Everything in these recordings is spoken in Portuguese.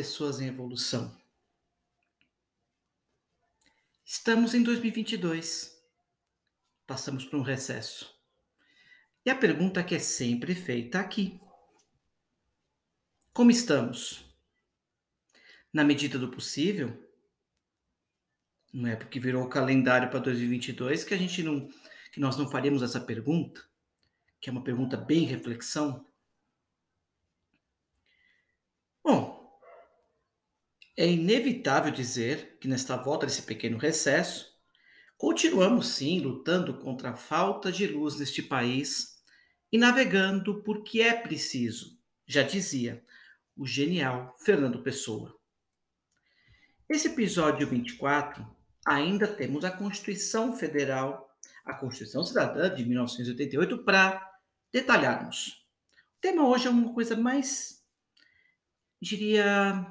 Pessoas em evolução. Estamos em 2022. Passamos por um recesso. E a pergunta que é sempre feita aqui: Como estamos? Na medida do possível? Não é porque virou o calendário para 2022 que a gente não que nós não faremos essa pergunta, que é uma pergunta bem reflexão. Bom, é inevitável dizer que nesta volta desse pequeno recesso, continuamos sim lutando contra a falta de luz neste país e navegando porque é preciso, já dizia o genial Fernando Pessoa. Esse episódio 24 ainda temos a Constituição Federal, a Constituição Cidadã de 1988 para detalharmos. O tema hoje é uma coisa mais, diria,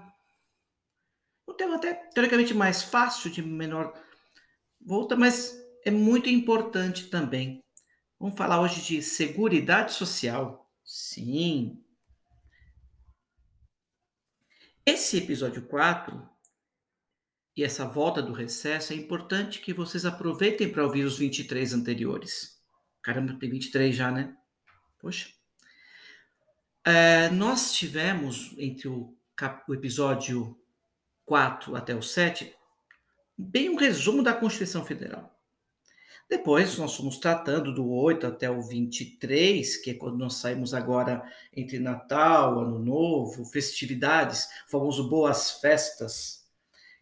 tema até teoricamente mais fácil, de menor volta, mas é muito importante também. Vamos falar hoje de seguridade social. Sim. Esse episódio 4 e essa volta do recesso é importante que vocês aproveitem para ouvir os 23 anteriores. Caramba, tem 23 já, né? Poxa. É, nós tivemos entre o, o episódio 4 até o 7, bem um resumo da Constituição Federal. Depois, nós fomos tratando do 8 até o 23, que é quando nós saímos agora entre Natal, Ano Novo, festividades, o famoso Boas Festas,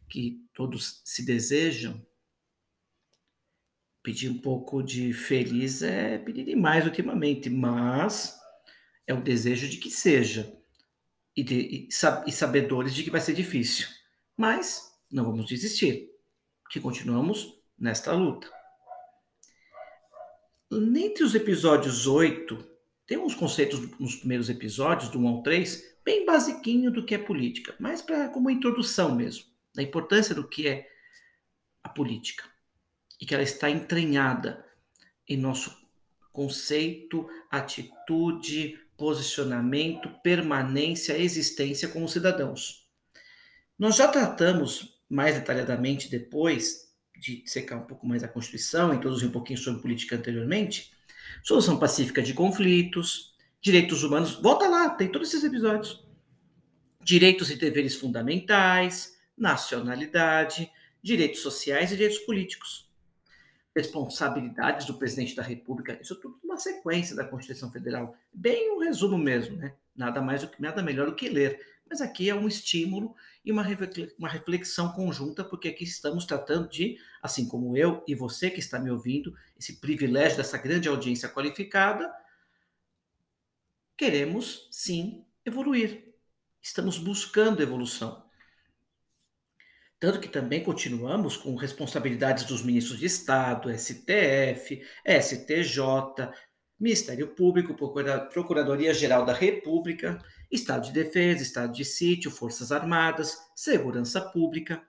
que todos se desejam. Pedir um pouco de feliz é pedir demais ultimamente, mas é o desejo de que seja, e, de, e sabedores de que vai ser difícil. Mas não vamos desistir, que continuamos nesta luta. Entre os episódios 8, tem uns conceitos nos primeiros episódios, do 1 ao 3, bem basiquinho do que é política, mas para como introdução mesmo, da importância do que é a política e que ela está entranhada em nosso conceito, atitude, posicionamento, permanência, existência como cidadãos. Nós já tratamos mais detalhadamente depois de secar um pouco mais a Constituição, introduzir um pouquinho sobre política anteriormente, solução pacífica de conflitos, direitos humanos, volta lá, tem todos esses episódios. Direitos e deveres fundamentais, nacionalidade, direitos sociais e direitos políticos. Responsabilidades do presidente da República, isso tudo uma sequência da Constituição Federal. Bem um resumo mesmo, né? Nada mais do que nada melhor do que ler mas aqui é um estímulo e uma reflexão conjunta, porque aqui estamos tratando de, assim como eu e você que está me ouvindo, esse privilégio dessa grande audiência qualificada, queremos sim evoluir. Estamos buscando evolução. Tanto que também continuamos com responsabilidades dos ministros de Estado, STF, STJ, Ministério Público, Procuradoria-Geral da República, Estado de Defesa, Estado de Sítio, Forças Armadas, Segurança Pública,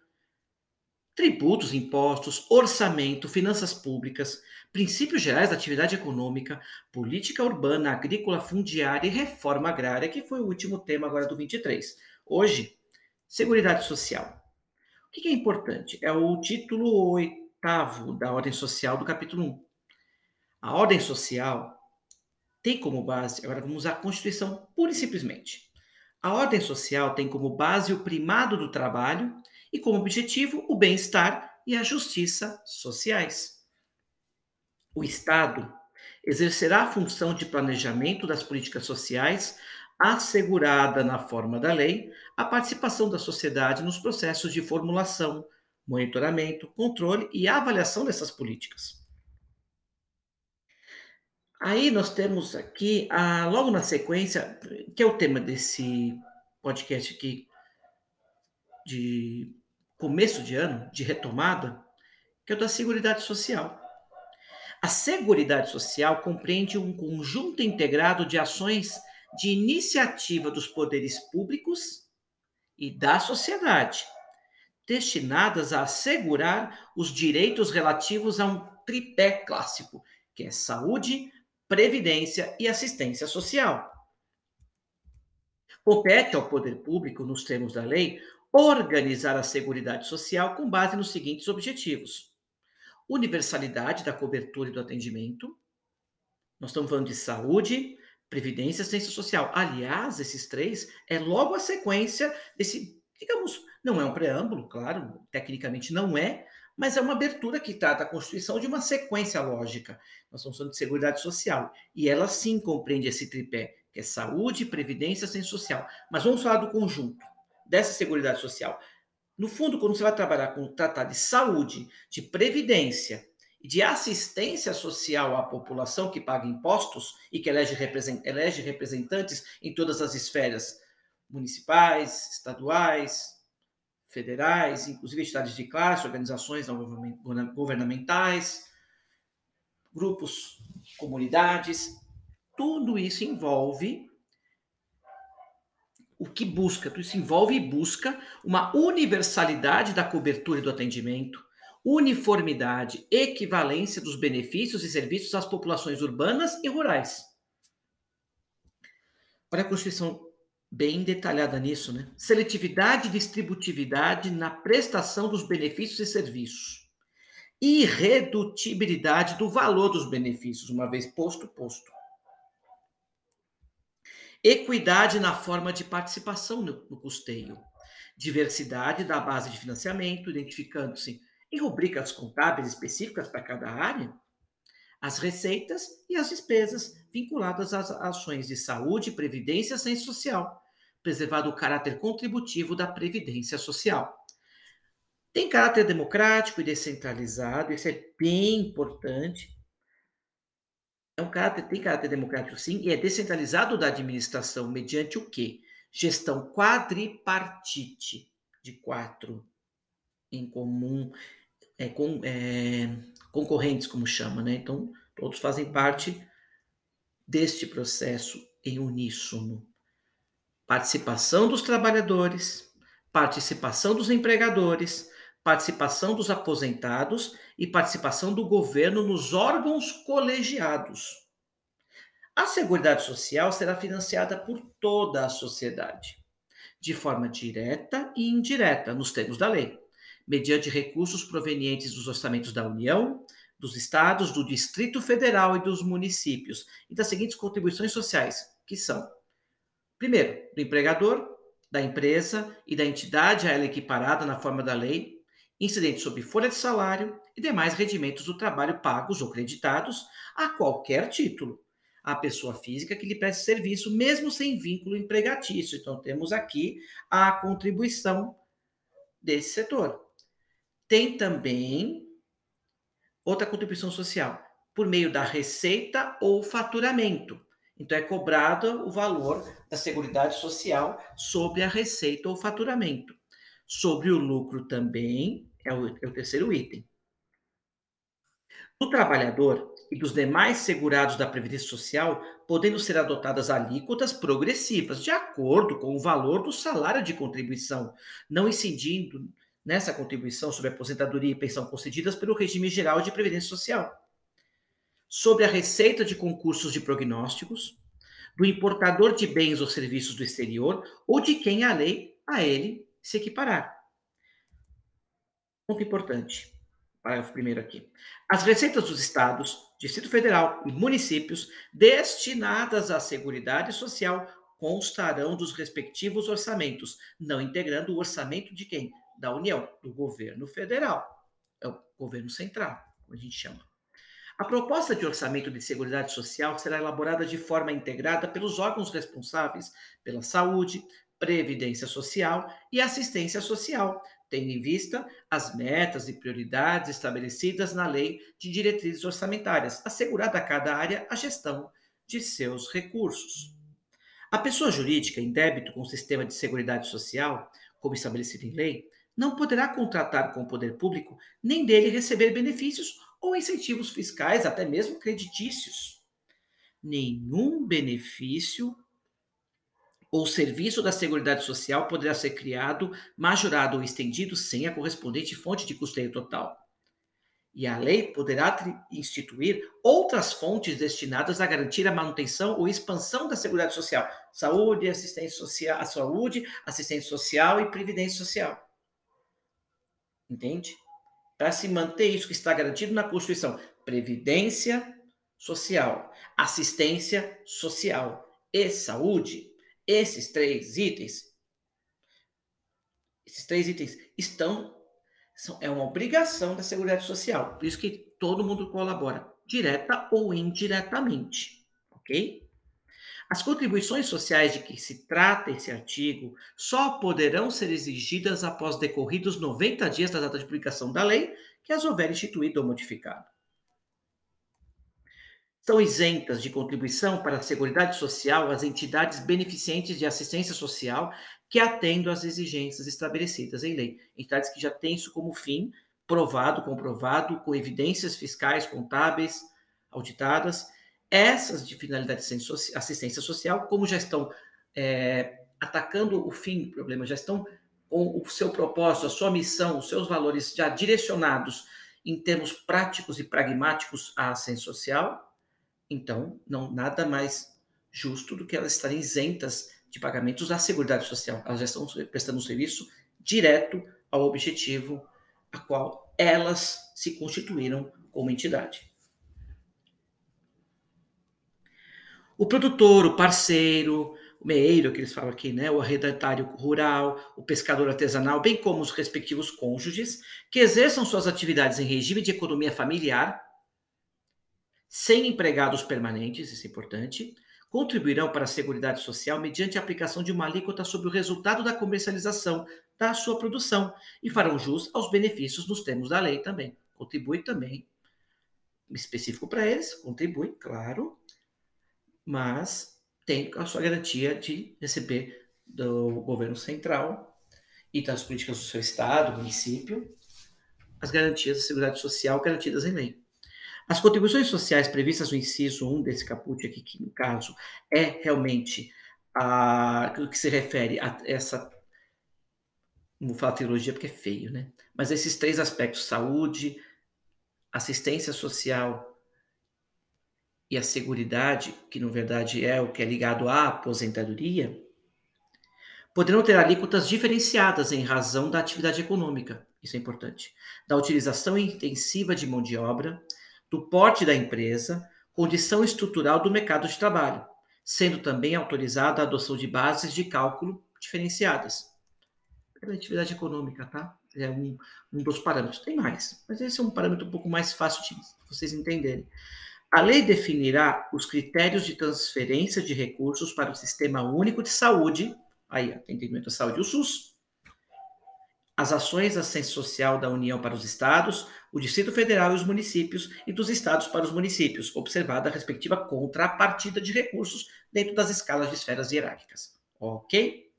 tributos, impostos, orçamento, finanças públicas, princípios gerais da atividade econômica, política urbana, agrícola, fundiária e reforma agrária, que foi o último tema agora do 23. Hoje, Seguridade Social. O que é importante? É o título oitavo da Ordem Social do capítulo 1. A ordem social tem como base, agora vamos a Constituição pura e simplesmente. A ordem social tem como base o primado do trabalho e como objetivo o bem-estar e a justiça sociais. O Estado exercerá a função de planejamento das políticas sociais, assegurada na forma da lei a participação da sociedade nos processos de formulação, monitoramento, controle e avaliação dessas políticas. Aí nós temos aqui, ah, logo na sequência, que é o tema desse podcast aqui, de começo de ano, de retomada, que é o da Seguridade Social. A Seguridade Social compreende um conjunto integrado de ações de iniciativa dos poderes públicos e da sociedade, destinadas a assegurar os direitos relativos a um tripé clássico, que é saúde, previdência e assistência social. Compete ao poder público, nos termos da lei, organizar a Seguridade Social com base nos seguintes objetivos: universalidade da cobertura e do atendimento. Nós estamos falando de saúde, previdência e assistência social. Aliás, esses três é logo a sequência desse, digamos, não é um preâmbulo, claro, tecnicamente não é, mas é uma abertura que trata a constituição de uma sequência lógica. Nós estamos falando de seguridade social e ela sim compreende esse tripé, que é saúde, previdência e social. Mas vamos falar do conjunto dessa seguridade social. No fundo, quando você vai trabalhar com tratar de saúde, de previdência e de assistência social à população que paga impostos e que elege representantes em todas as esferas municipais, estaduais, federais, inclusive entidades de classe, organizações governamentais, grupos, comunidades, tudo isso envolve o que busca, tudo isso envolve e busca uma universalidade da cobertura e do atendimento, uniformidade, equivalência dos benefícios e serviços às populações urbanas e rurais. Olha a Constituição bem detalhada nisso, né? Seletividade e distributividade na prestação dos benefícios e serviços. Irredutibilidade do valor dos benefícios, uma vez posto, posto. Equidade na forma de participação no, no custeio. Diversidade da base de financiamento, identificando-se em rubricas contábeis específicas para cada área, as receitas e as despesas vinculadas às ações de saúde, previdência e assistência social, preservado o caráter contributivo da previdência social. Tem caráter democrático e descentralizado, isso é bem importante, é um caráter, tem caráter democrático sim, e é descentralizado da administração mediante o quê? Gestão quadripartite de quatro em comum, é, com, é, concorrentes, como chama, né? Então, todos fazem parte deste processo em uníssono. Participação dos trabalhadores, participação dos empregadores, participação dos aposentados e participação do governo nos órgãos colegiados. A Seguridade Social será financiada por toda a sociedade, de forma direta e indireta, nos termos da lei, mediante recursos provenientes dos orçamentos da União, dos estados, do Distrito Federal e dos municípios, e das seguintes contribuições sociais, que são: primeiro, do empregador, da empresa e da entidade a ela equiparada na forma da lei, incidentes sobre folha de salário e demais rendimentos do trabalho pagos ou creditados a qualquer título à pessoa física que lhe preste serviço, mesmo sem vínculo empregatício. Então, temos aqui a contribuição desse setor. Tem também outra contribuição social, por meio da receita ou faturamento. Então, é cobrado o valor da Seguridade Social sobre a receita ou faturamento. Sobre o lucro também é o, é o terceiro item. Do trabalhador e dos demais segurados da Previdência Social, podendo ser adotadas alíquotas progressivas, de acordo com o valor do salário de contribuição, não incidindo nessa contribuição sobre aposentadoria e pensão concedidas pelo regime geral de Previdência Social. Sobre a receita de concursos de prognósticos, do importador de bens ou serviços do exterior ou de quem a lei a ele se equiparar. Ponto importante. Parágrafo primeiro aqui. As receitas dos estados, Distrito Federal e municípios destinadas à Seguridade Social constarão dos respectivos orçamentos, não integrando o orçamento de quem? Da União, do governo federal. É o governo central, como a gente chama. A proposta de orçamento de Seguridade Social será elaborada de forma integrada pelos órgãos responsáveis pela saúde, previdência social e assistência social, tendo em vista as metas e prioridades estabelecidas na Lei de Diretrizes Orçamentárias, assegurada a cada área a gestão de seus recursos. A pessoa jurídica em débito com o sistema de seguridade social, como estabelecido em lei, não poderá contratar com o poder público nem dele receber benefícios ou incentivos fiscais, até mesmo creditícios. Nenhum benefício ou serviço da Seguridade Social poderá ser criado, majorado ou estendido sem a correspondente fonte de custeio total. E a lei poderá instituir outras fontes destinadas a garantir a manutenção ou expansão da Seguridade Social, saúde, assistência social, saúde, assistência social e previdência social. Entende? para se manter isso que está garantido na Constituição: previdência social, assistência social e saúde. Esses três itens, esses três itens estão são, é uma obrigação da Seguridade Social. Por isso que todo mundo colabora, direta ou indiretamente, ok? As contribuições sociais de que se trata esse artigo só poderão ser exigidas após decorridos 90 dias da data de publicação da lei que as houver instituído ou modificado. São isentas de contribuição para a Seguridade Social as entidades beneficentes de assistência social que atendam às exigências estabelecidas em lei. Entidades que já têm isso como fim, provado, comprovado, com evidências fiscais, contábeis, auditadas, essas de finalidade de assistência social, como já estão é, atacando o fim do problema, já estão com o seu propósito, a sua missão, os seus valores já direcionados em termos práticos e pragmáticos à assistência social, então não nada mais justo do que elas estarem isentas de pagamentos da Seguridade Social. Elas já estão prestando um serviço direto ao objetivo a qual elas se constituíram como entidade. O produtor, o parceiro, o meeiro, que eles falam aqui, né? o arrendatário rural, o pescador artesanal, bem como os respectivos cônjuges, que exerçam suas atividades em regime de economia familiar, sem empregados permanentes, isso é importante, contribuirão para a Seguridade Social mediante a aplicação de uma alíquota sobre o resultado da comercialização da sua produção e farão jus aos benefícios nos termos da lei também. Contribui também, específico para eles, contribui, claro, mas tem a sua garantia de receber do governo central e das políticas do seu estado, município, as garantias da seguridade social garantidas em lei. As contribuições sociais previstas no inciso 1 desse caput aqui, que no caso é realmente a, que se refere a essa não vou falar teologia porque é feio, né? Mas esses três aspectos, saúde, assistência social e a seguridade, que na verdade é o que é ligado à aposentadoria, poderão ter alíquotas diferenciadas em razão da atividade econômica, isso é importante, da utilização intensiva de mão de obra, do porte da empresa, condição estrutural do mercado de trabalho, sendo também autorizada a adoção de bases de cálculo diferenciadas. Pela atividade econômica, tá? É um, um dos parâmetros. Tem mais, mas esse é um parâmetro um pouco mais fácil de vocês entenderem. A lei definirá os critérios de transferência de recursos para o Sistema Único de Saúde, aí, atendimento à saúde, o SUS, as ações da assistência social da União para os estados, o Distrito Federal e os municípios, e dos estados para os municípios, observada a respectiva contrapartida de recursos dentro das escalas de esferas hierárquicas. Ok?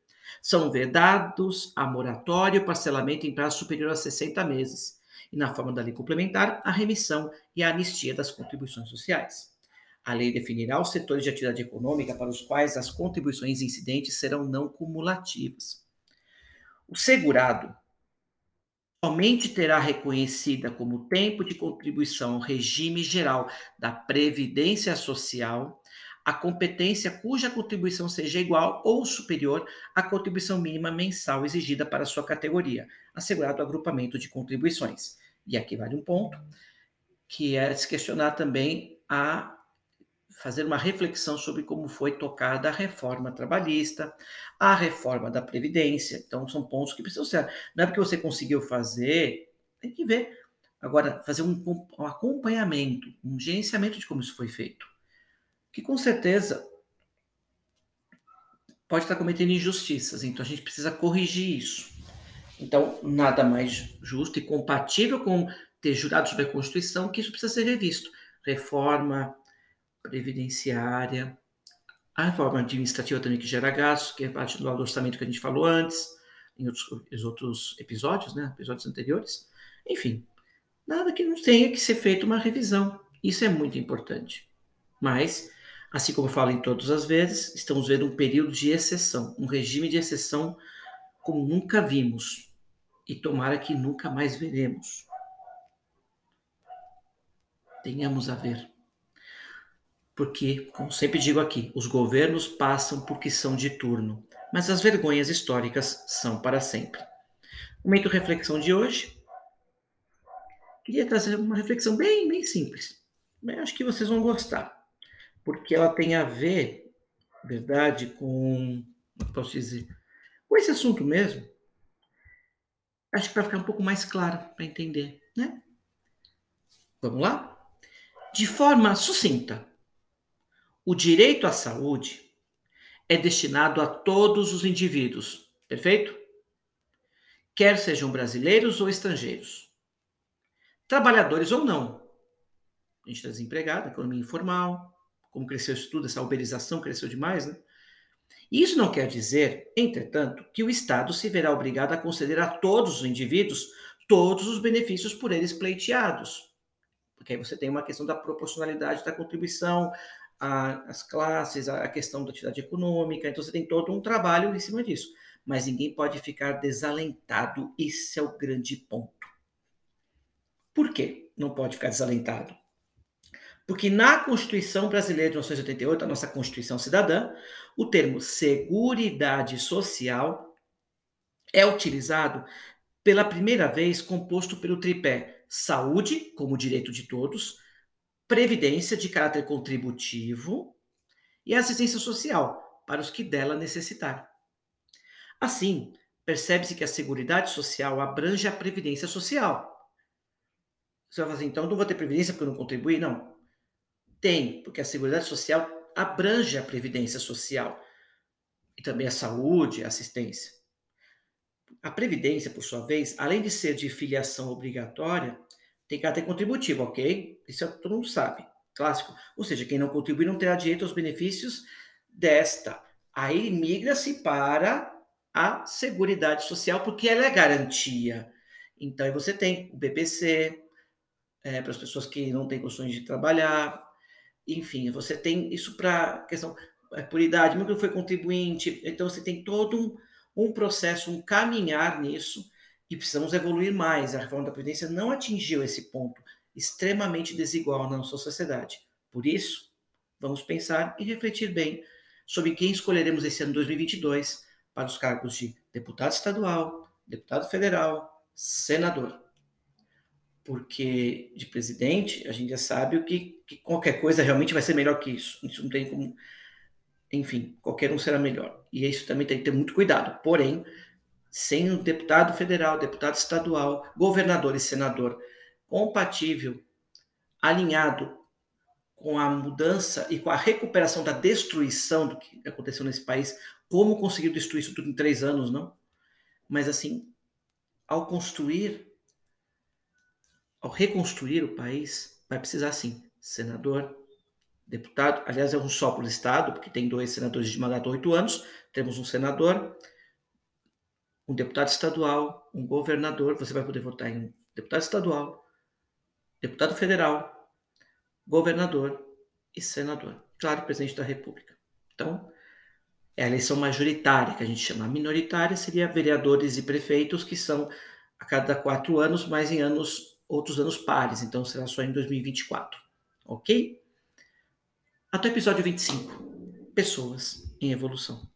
São vedados a moratório e parcelamento em prazo superior a 60 meses e, na forma da lei complementar, a remissão e a anistia das contribuições sociais. A lei definirá os setores de atividade econômica para os quais as contribuições incidentes serão não cumulativas. O segurado somente terá reconhecida como tempo de contribuição ao regime geral da Previdência Social a competência cuja contribuição seja igual ou superior à contribuição mínima mensal exigida para sua categoria, assegurado o agrupamento de contribuições. E aqui vale um ponto, que é se questionar também a fazer uma reflexão sobre como foi tocada a reforma trabalhista, a reforma da Previdência. Então, são pontos que precisam ser. Não é porque você conseguiu fazer, tem que ver. Agora, fazer um, um acompanhamento, um gerenciamento de como isso foi feito. Que com certeza pode estar cometendo injustiças, então a gente precisa corrigir isso. Então, nada mais justo e compatível com ter jurado sobre a Constituição que isso precisa ser revisto. Reforma previdenciária, a reforma administrativa também que gera gastos, que é parte do orçamento que a gente falou antes, em outros, outros episódios, né, episódios anteriores. Enfim, nada que não tenha que ser feita uma revisão. Isso é muito importante. Mas Assim como falo em todas as vezes, estamos vendo um período de exceção, um regime de exceção como nunca vimos e tomara que nunca mais veremos. Tenhamos a ver. Porque, como sempre digo aqui, os governos passam porque são de turno, mas as vergonhas históricas são para sempre. Momento reflexão de hoje. Queria trazer uma reflexão bem, bem simples. Acho que vocês vão gostar porque ela tem a ver, verdade, com, como posso dizer, com esse assunto mesmo. Acho que para ficar um pouco mais claro, para entender, né? Vamos lá? De forma sucinta, o direito à saúde é destinado a todos os indivíduos, perfeito? Quer sejam brasileiros ou estrangeiros, trabalhadores ou não. Gente está desempregado, economia informal, como cresceu isso tudo, essa uberização cresceu demais, né? Isso não quer dizer, entretanto, que o Estado se verá obrigado a conceder a todos os indivíduos todos os benefícios por eles pleiteados. Porque aí você tem uma questão da proporcionalidade da contribuição, as classes, a, questão da atividade econômica, então você tem todo um trabalho em cima disso. Mas ninguém pode ficar desalentado, esse é o grande ponto. Por quê? Não pode ficar desalentado. Porque na Constituição Brasileira de 1988, a nossa Constituição Cidadã, o termo Seguridade Social é utilizado pela primeira vez composto pelo tripé saúde, como direito de todos, previdência de caráter contributivo e assistência social para os que dela necessitarem. Assim, percebe-se que a Seguridade Social abrange a previdência social. Você vai fazer, então, não vou ter previdência porque eu não contribuí? Não. Tem, porque a Seguridade Social abrange a Previdência Social e também a saúde, a assistência. A Previdência, por sua vez, além de ser de filiação obrigatória, tem caráter contributivo, ok? Isso todo mundo sabe, clássico. Ou seja, quem não contribui não terá direito aos benefícios desta. Aí migra-se para a Seguridade Social, porque ela é garantia. Então, você tem o BPC, é, para as pessoas que não têm condições de trabalhar, enfim, você tem isso para questão é, por idade, que não foi contribuinte, então você tem todo um, um processo, um caminhar nisso, e precisamos evoluir mais. A reforma da Previdência não atingiu esse ponto extremamente desigual na nossa sociedade. Por isso, vamos pensar e refletir bem sobre quem escolheremos esse ano 2022 para os cargos de deputado estadual, deputado federal, senador porque de presidente a gente já sabe o que, que, qualquer coisa realmente vai ser melhor que isso. Isso não tem como. Enfim, qualquer um será melhor. E isso também tem que ter muito cuidado. Porém, sem um deputado federal, deputado estadual, governador e senador compatível, alinhado com a mudança e com a recuperação da destruição do que aconteceu nesse país, como conseguir destruir isso tudo em três anos, não? Mas assim, ao construir ao reconstruir o país, vai precisar sim, senador, deputado, aliás, é um só por estado, porque tem dois senadores de mandato oito anos, temos um senador, um deputado estadual, um governador, você vai poder votar em deputado estadual, deputado federal, governador e senador. Claro, presidente da República. Então, é a eleição majoritária, que a gente chama. Minoritária seria vereadores e prefeitos, que são a cada quatro anos, mas em anos outros anos pares, então será só em 2024. Ok? Até o episódio 25. Pessoas em evolução.